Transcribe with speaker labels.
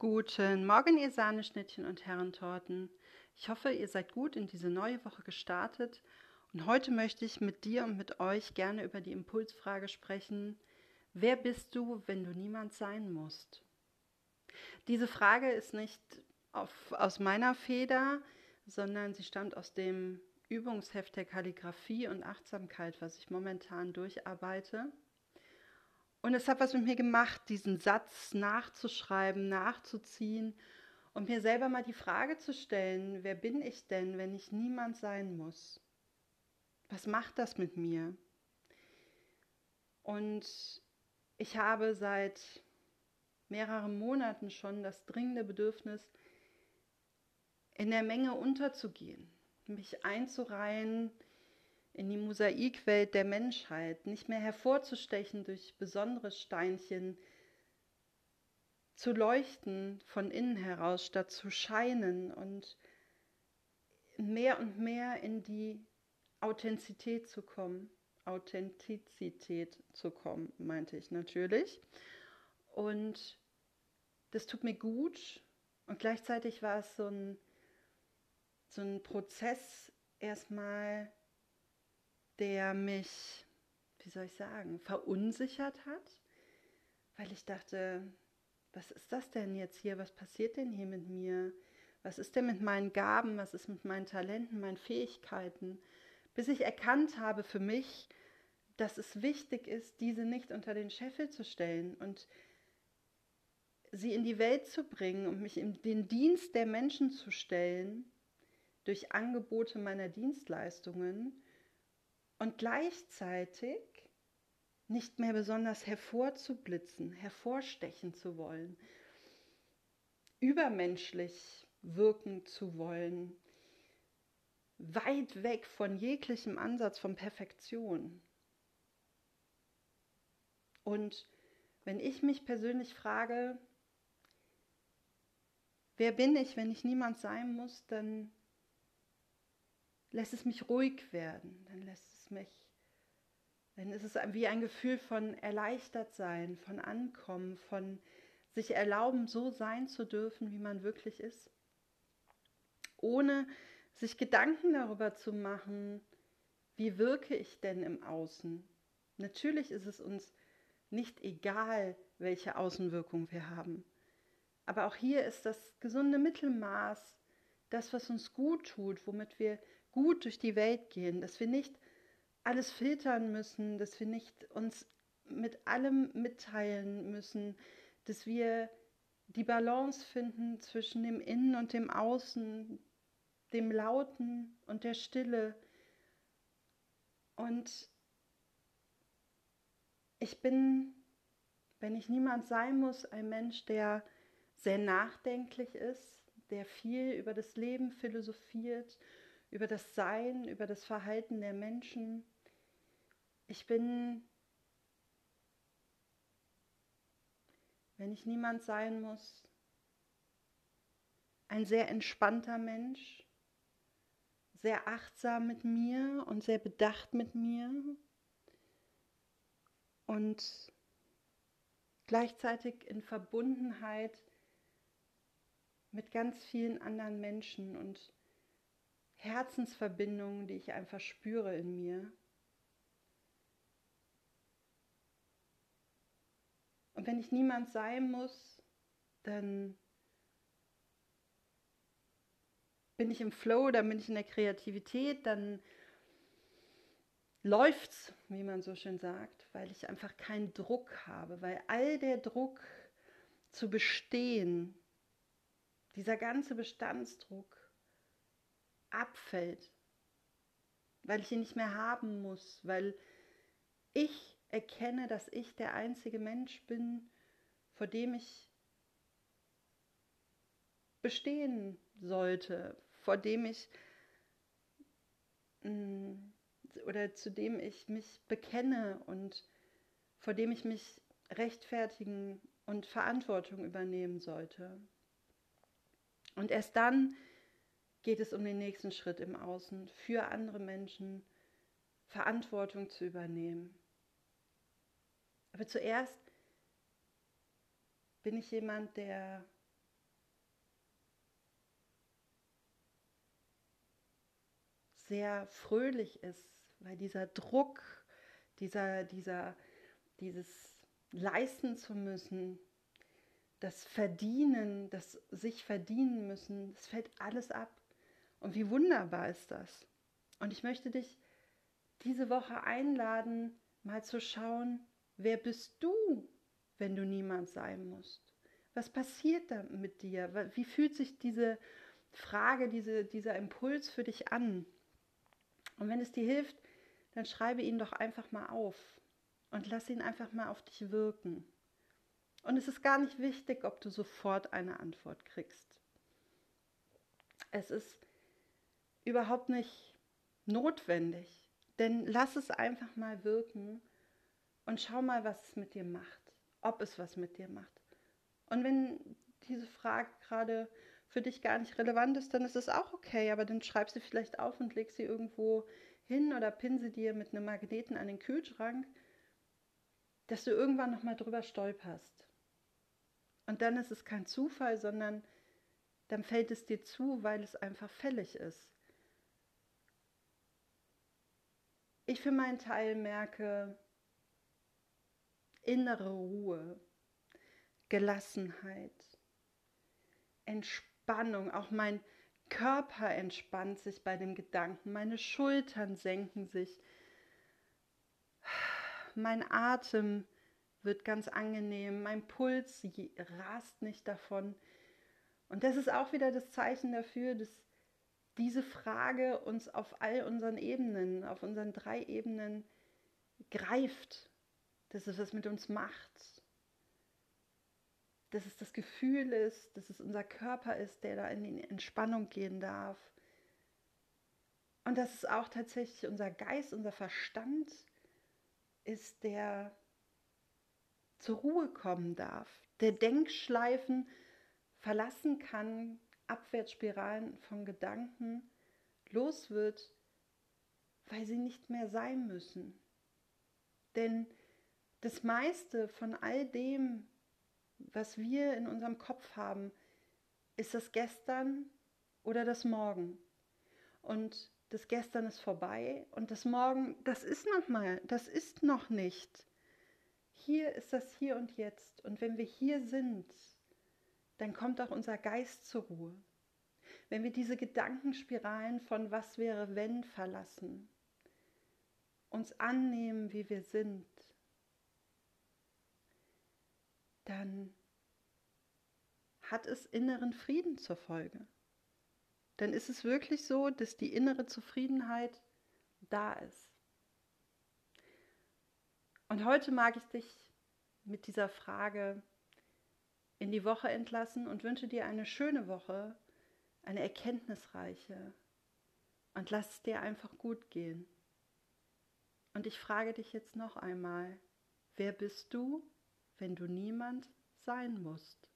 Speaker 1: Guten Morgen, ihr Sahneschnittchen und Herrentorten. Ich hoffe, ihr seid gut in diese neue Woche gestartet. Und heute möchte ich mit dir und mit euch gerne über die Impulsfrage sprechen. Wer bist du, wenn du niemand sein musst? Diese Frage ist nicht auf, aus meiner Feder, sondern sie stammt aus dem Übungsheft der Kalligraphie und Achtsamkeit, was ich momentan durcharbeite. Und es hat was mit mir gemacht, diesen Satz nachzuschreiben, nachzuziehen und mir selber mal die Frage zu stellen, wer bin ich denn, wenn ich niemand sein muss? Was macht das mit mir? Und ich habe seit mehreren Monaten schon das dringende Bedürfnis, in der Menge unterzugehen, mich einzureihen, in die Mosaikwelt der Menschheit, nicht mehr hervorzustechen durch besondere Steinchen, zu leuchten von innen heraus, statt zu scheinen und mehr und mehr in die Authentizität zu kommen. Authentizität zu kommen, meinte ich natürlich. Und das tut mir gut. Und gleichzeitig war es so ein, so ein Prozess, erstmal der mich, wie soll ich sagen, verunsichert hat, weil ich dachte, was ist das denn jetzt hier? Was passiert denn hier mit mir? Was ist denn mit meinen Gaben? Was ist mit meinen Talenten, meinen Fähigkeiten? Bis ich erkannt habe für mich, dass es wichtig ist, diese nicht unter den Scheffel zu stellen und sie in die Welt zu bringen und mich in den Dienst der Menschen zu stellen durch Angebote meiner Dienstleistungen und gleichzeitig nicht mehr besonders hervorzublitzen, hervorstechen zu wollen, übermenschlich wirken zu wollen, weit weg von jeglichem Ansatz von Perfektion. Und wenn ich mich persönlich frage, wer bin ich, wenn ich niemand sein muss, dann lässt es mich ruhig werden, dann lässt mich. Dann ist es wie ein Gefühl von erleichtert sein, von Ankommen, von sich erlauben, so sein zu dürfen, wie man wirklich ist. Ohne sich Gedanken darüber zu machen, wie wirke ich denn im Außen. Natürlich ist es uns nicht egal, welche Außenwirkung wir haben. Aber auch hier ist das gesunde Mittelmaß das, was uns gut tut, womit wir gut durch die Welt gehen, dass wir nicht alles filtern müssen, dass wir nicht uns mit allem mitteilen müssen, dass wir die Balance finden zwischen dem Innen und dem Außen, dem Lauten und der Stille. Und ich bin, wenn ich niemand sein muss, ein Mensch, der sehr nachdenklich ist, der viel über das Leben philosophiert über das Sein, über das Verhalten der Menschen. Ich bin, wenn ich niemand sein muss, ein sehr entspannter Mensch, sehr achtsam mit mir und sehr bedacht mit mir und gleichzeitig in Verbundenheit mit ganz vielen anderen Menschen und Herzensverbindungen, die ich einfach spüre in mir. Und wenn ich niemand sein muss, dann bin ich im Flow, dann bin ich in der Kreativität, dann läuft's, wie man so schön sagt, weil ich einfach keinen Druck habe, weil all der Druck zu bestehen, dieser ganze Bestandsdruck, abfällt, weil ich ihn nicht mehr haben muss, weil ich erkenne, dass ich der einzige Mensch bin, vor dem ich bestehen sollte, vor dem ich mm, oder zu dem ich mich bekenne und vor dem ich mich rechtfertigen und Verantwortung übernehmen sollte. Und erst dann geht es um den nächsten Schritt im Außen, für andere Menschen Verantwortung zu übernehmen. Aber zuerst bin ich jemand, der sehr fröhlich ist, weil dieser Druck, dieser, dieser, dieses leisten zu müssen, das Verdienen, das sich verdienen müssen, das fällt alles ab. Und wie wunderbar ist das? Und ich möchte dich diese Woche einladen, mal zu schauen, wer bist du, wenn du niemand sein musst? Was passiert da mit dir? Wie fühlt sich diese Frage, diese, dieser Impuls für dich an? Und wenn es dir hilft, dann schreibe ihn doch einfach mal auf und lass ihn einfach mal auf dich wirken. Und es ist gar nicht wichtig, ob du sofort eine Antwort kriegst. Es ist überhaupt nicht notwendig, denn lass es einfach mal wirken und schau mal, was es mit dir macht, ob es was mit dir macht. Und wenn diese Frage gerade für dich gar nicht relevant ist, dann ist es auch okay, aber dann schreib sie vielleicht auf und leg sie irgendwo hin oder pin dir mit einem Magneten an den Kühlschrank, dass du irgendwann nochmal drüber stolperst. Und dann ist es kein Zufall, sondern dann fällt es dir zu, weil es einfach fällig ist. Ich für meinen Teil merke innere Ruhe, Gelassenheit, Entspannung. Auch mein Körper entspannt sich bei dem Gedanken, meine Schultern senken sich, mein Atem wird ganz angenehm, mein Puls rast nicht davon. Und das ist auch wieder das Zeichen dafür, dass diese Frage uns auf all unseren Ebenen, auf unseren drei Ebenen greift, dass es was mit uns macht, dass es das Gefühl ist, dass es unser Körper ist, der da in die Entspannung gehen darf. Und dass es auch tatsächlich unser Geist, unser Verstand ist, der zur Ruhe kommen darf, der Denkschleifen verlassen kann, Abwärtsspiralen von Gedanken los wird, weil sie nicht mehr sein müssen. Denn das meiste von all dem, was wir in unserem Kopf haben, ist das Gestern oder das Morgen. Und das Gestern ist vorbei und das Morgen, das ist noch mal, das ist noch nicht. Hier ist das Hier und Jetzt. Und wenn wir hier sind, dann kommt auch unser Geist zur Ruhe. Wenn wir diese Gedankenspiralen von was wäre, wenn verlassen, uns annehmen, wie wir sind, dann hat es inneren Frieden zur Folge. Dann ist es wirklich so, dass die innere Zufriedenheit da ist. Und heute mag ich dich mit dieser Frage in die Woche entlassen und wünsche dir eine schöne Woche, eine erkenntnisreiche und lass es dir einfach gut gehen. Und ich frage dich jetzt noch einmal, wer bist du, wenn du niemand sein musst?